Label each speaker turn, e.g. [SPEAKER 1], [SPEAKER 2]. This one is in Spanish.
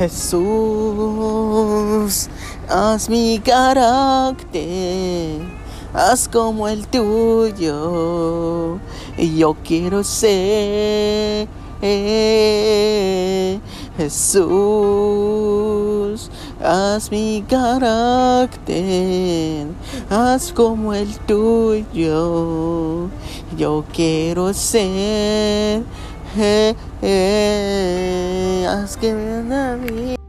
[SPEAKER 1] Jesús, haz mi carácter, haz como el tuyo. Y yo quiero ser Jesús, haz mi carácter, haz como el tuyo. Yo quiero ser, ask him to love me.